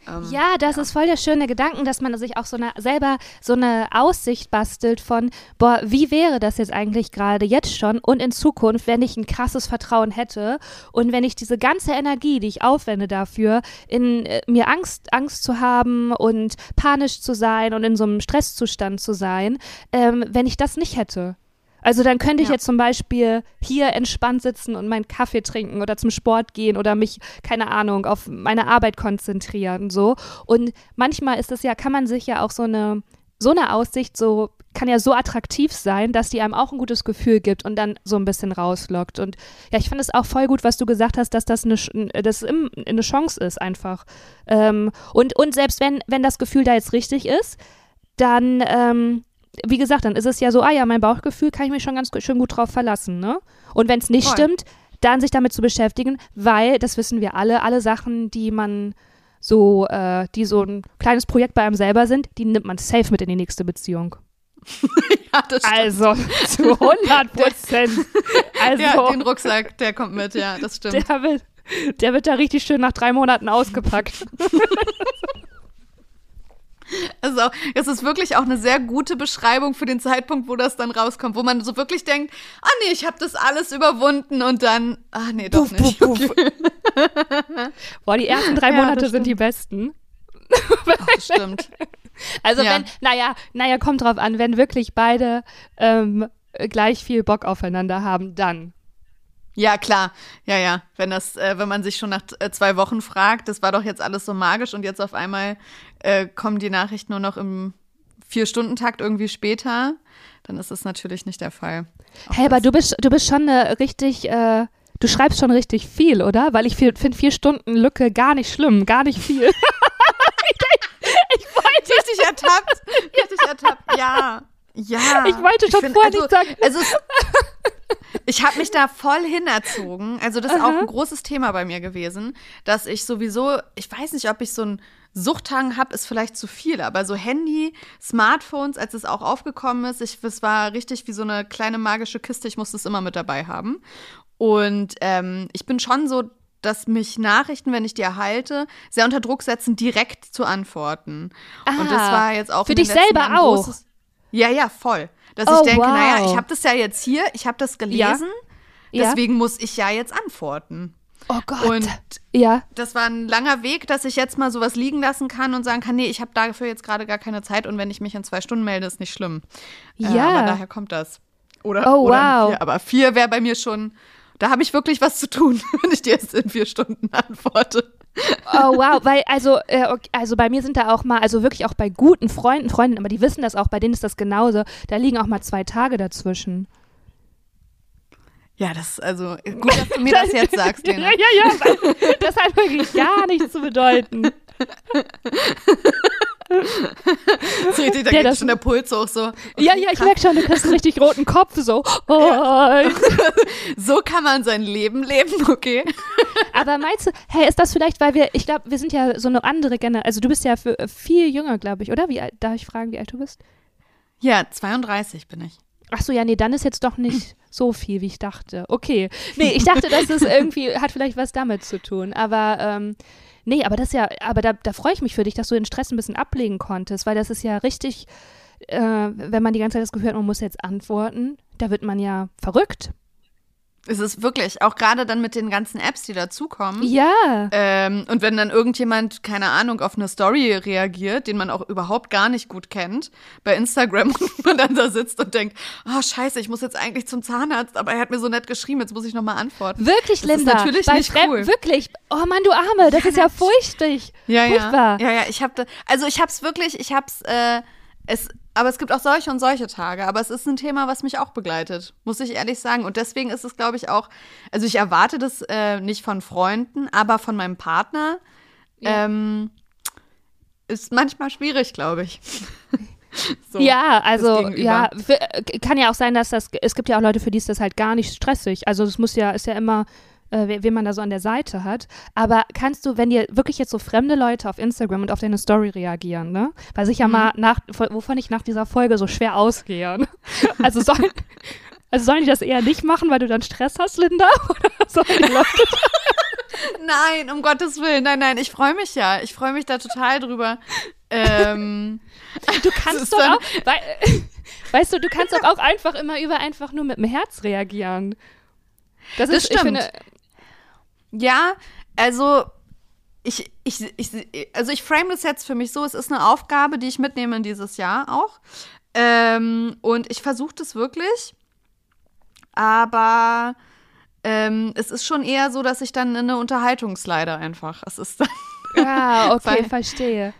Ähm, Ja, das ist voll der schöne Gedanken, dass man sich auch so eine, selber so eine Aussicht bastelt von, boah, wie wäre das jetzt eigentlich gerade jetzt schon und in Zukunft, wenn ich ein krasses Vertrauen hätte und wenn ich diese ganze Energie, die ich aufwende dafür, in äh, mir Angst, Angst zu haben und panisch zu sein und in so einem Stresszustand zu sein, ähm, wenn ich das nicht hätte. Also dann könnte ich Ja. jetzt zum Beispiel hier entspannt sitzen und meinen Kaffee trinken oder zum Sport gehen oder mich, keine Ahnung, auf meine Arbeit konzentrieren so. Und manchmal ist es ja, kann man sich ja auch so eine, so eine Aussicht so, kann ja so attraktiv sein, dass die einem auch ein gutes Gefühl gibt und dann so ein bisschen rauslockt. Und ja, ich fand es auch voll gut, was du gesagt hast, dass das eine, Sch- das im- eine Chance ist einfach. Ähm, und, und selbst wenn, wenn das Gefühl da jetzt richtig ist, dann, ähm, wie gesagt, dann ist es ja so, ah ja, mein Bauchgefühl kann ich mich schon ganz schön gut drauf verlassen, ne? Und wenn es nicht Voll. stimmt, dann sich damit zu beschäftigen, weil, das wissen wir alle, alle Sachen, die man so, äh, die so ein kleines Projekt bei einem selber sind, die nimmt man safe mit in die nächste Beziehung. ja, das stimmt. Also zu 100 Prozent. Also, ja, den Rucksack, der kommt mit, ja, das stimmt. der, wird, der wird da richtig schön nach drei Monaten ausgepackt. Also es ist wirklich auch eine sehr gute Beschreibung für den Zeitpunkt, wo das dann rauskommt, wo man so wirklich denkt, ah nee, ich habe das alles überwunden und dann, ah nee, doch puff, nicht. Puff, puff. Boah, die ersten drei Monate sind die besten. Ach, stimmt. Also ja. wenn, naja, naja, kommt drauf an, wenn wirklich beide ähm, gleich viel Bock aufeinander haben, dann. Ja, klar. Ja, ja. Wenn das, äh, wenn man sich schon nach äh, zwei Wochen fragt, das war doch jetzt alles so magisch und jetzt auf einmal äh, kommen die Nachrichten nur noch im Vier-Stunden-Takt irgendwie später, dann ist das natürlich nicht der Fall. Auch hey, aber du bist, du bist schon eine richtig, äh, du schreibst schon richtig viel, oder? Weil ich finde vier Stunden Lücke gar nicht schlimm, gar nicht viel. ich wollte richtig ertappt, richtig ertappt, ja. Ja. Ich wollte schon vorher also, nicht sagen. Also es, ich habe mich da voll hinerzogen. Also das ist Aha. auch ein großes Thema bei mir gewesen, dass ich sowieso, ich weiß nicht, ob ich so ein Suchthang habe, ist vielleicht zu viel, aber so Handy, Smartphones, als es auch aufgekommen ist, ich, es war richtig wie so eine kleine magische Kiste, ich musste es immer mit dabei haben. Und ähm, ich bin schon so, dass mich Nachrichten, wenn ich die erhalte, sehr unter Druck setzen, direkt zu antworten. Ah, und das Ah, war jetzt auch für dich selber auch. großes- Ja, ja, voll. Dass Oh, ich denke, wow. naja, ich habe das ja jetzt hier, ich habe das gelesen, Ja. deswegen muss ich ja jetzt antworten. Oh Gott. Und ja. das war ein langer Weg, dass ich jetzt mal sowas liegen lassen kann und sagen kann, nee, ich habe dafür jetzt gerade gar keine Zeit und wenn ich mich in zwei Stunden melde, ist nicht schlimm. Äh, Ja. aber daher kommt das. Oder, Oh, oder wow. vier. Aber vier wäre bei mir schon, da habe ich wirklich was zu tun, wenn ich dir jetzt in vier Stunden antworte. Oh wow, weil also äh, okay, also bei mir sind da auch mal also wirklich auch bei guten Freunden, Freundinnen, aber die wissen das auch, bei denen ist das genauso. Da liegen auch mal zwei Tage dazwischen. Ja, das, also gut, dass du mir das jetzt sagst, Ja, Lena. ja, ja, weil das hat wirklich gar nichts zu bedeuten. So richtig, da Der geht schon der Puls hoch so. Ja, ja, ich merke schon, du kriegst einen richtig roten Kopf so. Oh. So kann man sein Leben leben, okay? Aber meinst du, hey, ist das vielleicht, weil wir, ich glaube, wir sind ja so eine andere Generation, also du bist ja für, viel jünger, glaube ich, oder? Wie alt, darf ich fragen, wie alt du bist? Ja, 32 bin ich. Ach so, ja, nee, dann ist jetzt doch nicht so viel, wie ich dachte. Okay. Nee, ich dachte, dass es irgendwie hat vielleicht was damit zu tun. Aber ähm, nee, aber das ist ja, aber da, da freue ich mich für dich, dass du den Stress ein bisschen ablegen konntest, weil das ist ja richtig, äh, wenn man die ganze Zeit das Gefühl hat, man muss jetzt antworten, da wird man ja verrückt. Es ist wirklich, auch gerade dann mit den ganzen Apps, die dazukommen. Ja. Ähm, und wenn dann irgendjemand, keine Ahnung, auf eine Story reagiert, den man auch überhaupt gar nicht gut kennt, bei Instagram und man dann da sitzt und denkt, oh scheiße, ich muss jetzt eigentlich zum Zahnarzt, aber er hat mir so nett geschrieben, jetzt muss ich nochmal antworten. Wirklich, Das ist Linda. natürlich bei nicht Fremden- cool. Wirklich. Oh Mann, du Arme, das ist ja furchtig. Ja, Furchtbar. ja. Ja, ja, ich habe da, also ich hab's wirklich, ich hab's, äh, es, aber es gibt auch solche und solche Tage. Aber es ist ein Thema, was mich auch begleitet, muss ich ehrlich sagen. Und deswegen ist es, glaube ich, auch, also ich erwarte das äh, nicht von Freunden, aber von meinem Partner. Ja. Ähm, ist manchmal schwierig, glaube ich. So, ja, also ja, äh, kann ja auch sein, dass das, es gibt ja auch Leute, für die ist das halt gar nicht stressig. Also es muss ja, ist ja immer, äh, wen man da so an der Seite hat. Aber kannst du, wenn dir wirklich jetzt so fremde Leute auf Instagram und auf deine Story reagieren, ne? Was ich ja Mhm. mal nach, wovon ich nach dieser Folge so schwer ausgehe. ne? Also sollen, also sollen die das eher nicht machen, weil du dann Stress hast, Linda? Oder sollen die Leute Nein, um Gottes Willen, nein, nein, ich freue mich ja. Ich freue mich da total drüber. ähm, Du kannst doch dann- auch, wei weißt du, du kannst doch auch einfach immer über einfach nur mit dem Herz reagieren. Das, Das ist, ich stimmt. finde, Ja, also ich, ich, ich, also ich frame das jetzt für mich so, es ist eine Aufgabe, die ich mitnehme in dieses Jahr auch. Ähm, und ich versuche das wirklich, aber ähm, es ist schon eher so, dass ich dann in eine Unterhaltungsleiter einfach. Es ist dann, Ah, okay, verstehe.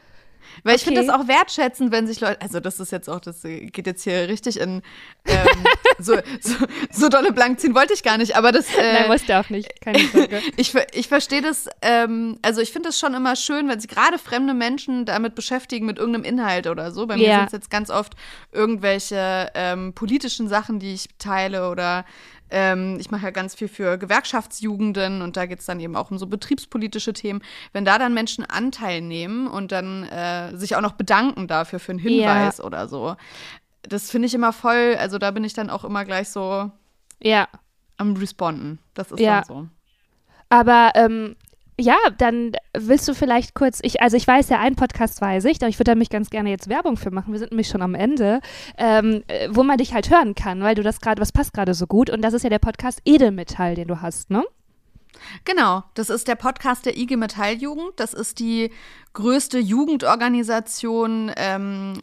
Weil ich finde Okay. das auch wertschätzend, wenn sich Leute, also das ist jetzt auch, das geht jetzt hier richtig in ähm, so, so, so dolle blank ziehen wollte ich gar nicht, aber das äh, Nein, musst du auch nicht. Keine Sorge. Ich, ich verstehe das, ähm, also ich finde es schon immer schön, wenn sich gerade fremde Menschen damit beschäftigen, mit irgendeinem Inhalt oder so. Bei mir Ja. sind es jetzt ganz oft irgendwelche ähm, politischen Sachen, die ich teile oder ähm, ich mache ja ganz viel für Gewerkschaftsjugenden und da geht es dann eben auch um so betriebspolitische Themen. Wenn da dann Menschen Anteil nehmen und dann äh, sich auch noch bedanken dafür für einen Hinweis oder so, das finde ich immer voll, also da bin ich dann auch immer gleich so Ja, am Responden. Das ist Ja. dann so. aber ähm, ja, dann willst du vielleicht kurz, ich, also ich weiß ja, ein Podcast weiß ich, aber ich würde da mich ganz gerne jetzt Werbung für machen. Wir sind nämlich schon am Ende, ähm, äh, wo man dich halt hören kann, weil du das gerade, was passt gerade so gut. Und das ist ja der Podcast Edelmetall, den du hast, ne? Genau, das ist der Podcast der IG Metalljugend. Das ist die größte Jugendorganisation ähm,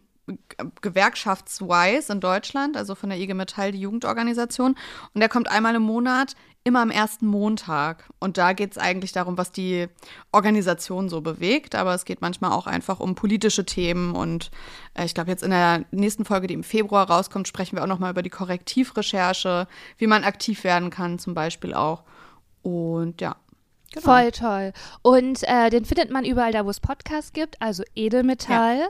gewerkschaftswise in Deutschland, also von der IG Metall, die Jugendorganisation. Und der kommt einmal im Monat, immer am ersten Montag. Und da geht es eigentlich darum, was die Organisation so bewegt. Aber es geht manchmal auch einfach um politische Themen. Und äh, ich glaube, jetzt in der nächsten Folge, die im Februar rauskommt, sprechen wir auch nochmal über die Korrektivrecherche, wie man aktiv werden kann, zum Beispiel auch. Und ja, Genau. Voll toll. Und äh, den findet man überall da, wo es Podcasts gibt, also Edelmetall. Ja.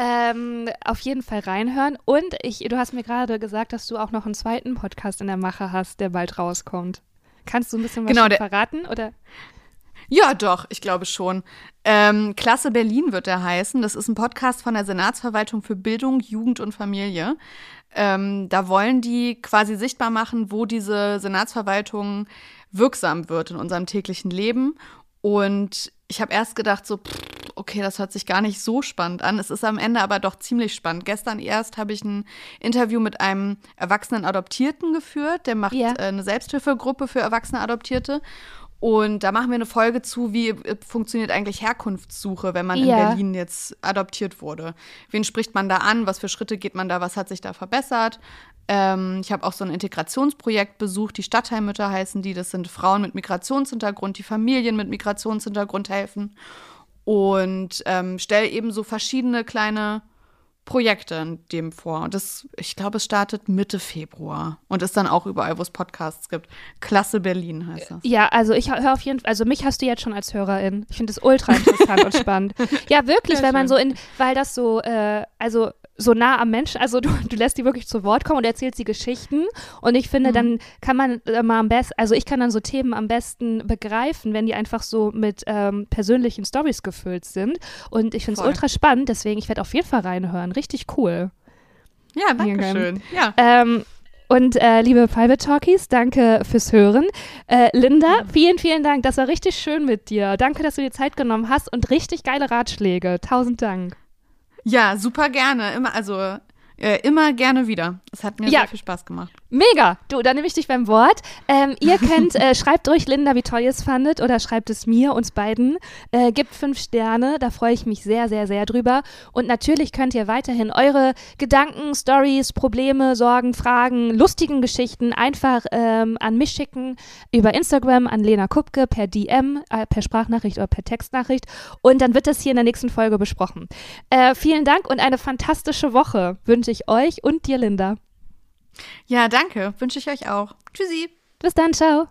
Ähm, auf jeden Fall reinhören. Und ich, du hast mir gerade gesagt, dass du auch noch einen zweiten Podcast in der Mache hast, der bald rauskommt. Kannst du ein bisschen was genau, verraten? Oder? Ja, doch, ich glaube schon. Ähm, Klasse Berlin wird er heißen. Das ist ein Podcast von der Senatsverwaltung für Bildung, Jugend und Familie. Ähm, da wollen die quasi sichtbar machen, wo diese Senatsverwaltung wirksam wird in unserem täglichen Leben. Und ich habe erst gedacht, so, pff, okay, das hört sich gar nicht so spannend an. Es ist am Ende aber doch ziemlich spannend. Gestern erst habe ich ein Interview mit einem erwachsenen Adoptierten geführt. Der macht ja. äh, eine Selbsthilfegruppe für erwachsene Adoptierte. Und da machen wir eine Folge zu, wie äh, funktioniert eigentlich Herkunftssuche, wenn man ja. in Berlin jetzt adoptiert wurde. Wen spricht man da an? Was für Schritte geht man da? Was hat sich da verbessert? Ähm, ich habe auch so ein Integrationsprojekt besucht, die Stadtteilmütter heißen die. Das sind Frauen mit Migrationshintergrund, die Familien mit Migrationshintergrund helfen und ähm, stelle eben so verschiedene kleine Projekte in dem vor. Und das, ich glaube, es startet Mitte Februar und ist dann auch überall, wo es Podcasts gibt. Klasse Berlin heißt das. Ja, also ich höre auf jeden Fall, also mich hast du jetzt schon als Hörerin. Ich finde das ultra interessant und spannend. Ja, wirklich, Sehr weil man so in, weil das so, äh, also so nah am Menschen, also du, du lässt die wirklich zu Wort kommen und erzählst die Geschichten. Und ich finde, mhm. dann kann man äh, mal am besten, also ich kann dann so Themen am besten begreifen, wenn die einfach so mit ähm, persönlichen Stories gefüllt sind. Und ich finde es ultra spannend, deswegen, ich werde auf jeden Fall reinhören. Richtig cool. Ja, danke schön. Ja. Ähm, und äh, liebe Private Talkies, danke fürs Hören. Äh, Linda, vielen, vielen Dank. Das war richtig schön mit dir. Danke, dass du dir Zeit genommen hast und richtig geile Ratschläge. Tausend Dank. Ja, super gerne. Immer, also äh, immer gerne wieder. Es hat mir ja. sehr viel Spaß gemacht. Mega. Du, dann nehme ich dich beim Wort. Ähm, ihr könnt, äh, schreibt euch Linda, wie toll ihr es fandet oder schreibt es mir, uns beiden. Äh, gibt fünf Sterne, da freue ich mich sehr, sehr, sehr drüber. Und natürlich könnt ihr weiterhin eure Gedanken, Stories, Probleme, Sorgen, Fragen, lustigen Geschichten einfach ähm, an mich schicken über Instagram an Lena Kupke per DM, äh, per Sprachnachricht oder per Textnachricht. Und dann wird das hier in der nächsten Folge besprochen. Äh, vielen Dank und eine fantastische Woche wünsche ich euch und dir, Linda. Ja, danke. Wünsche ich euch auch. Tschüssi. Bis dann, ciao.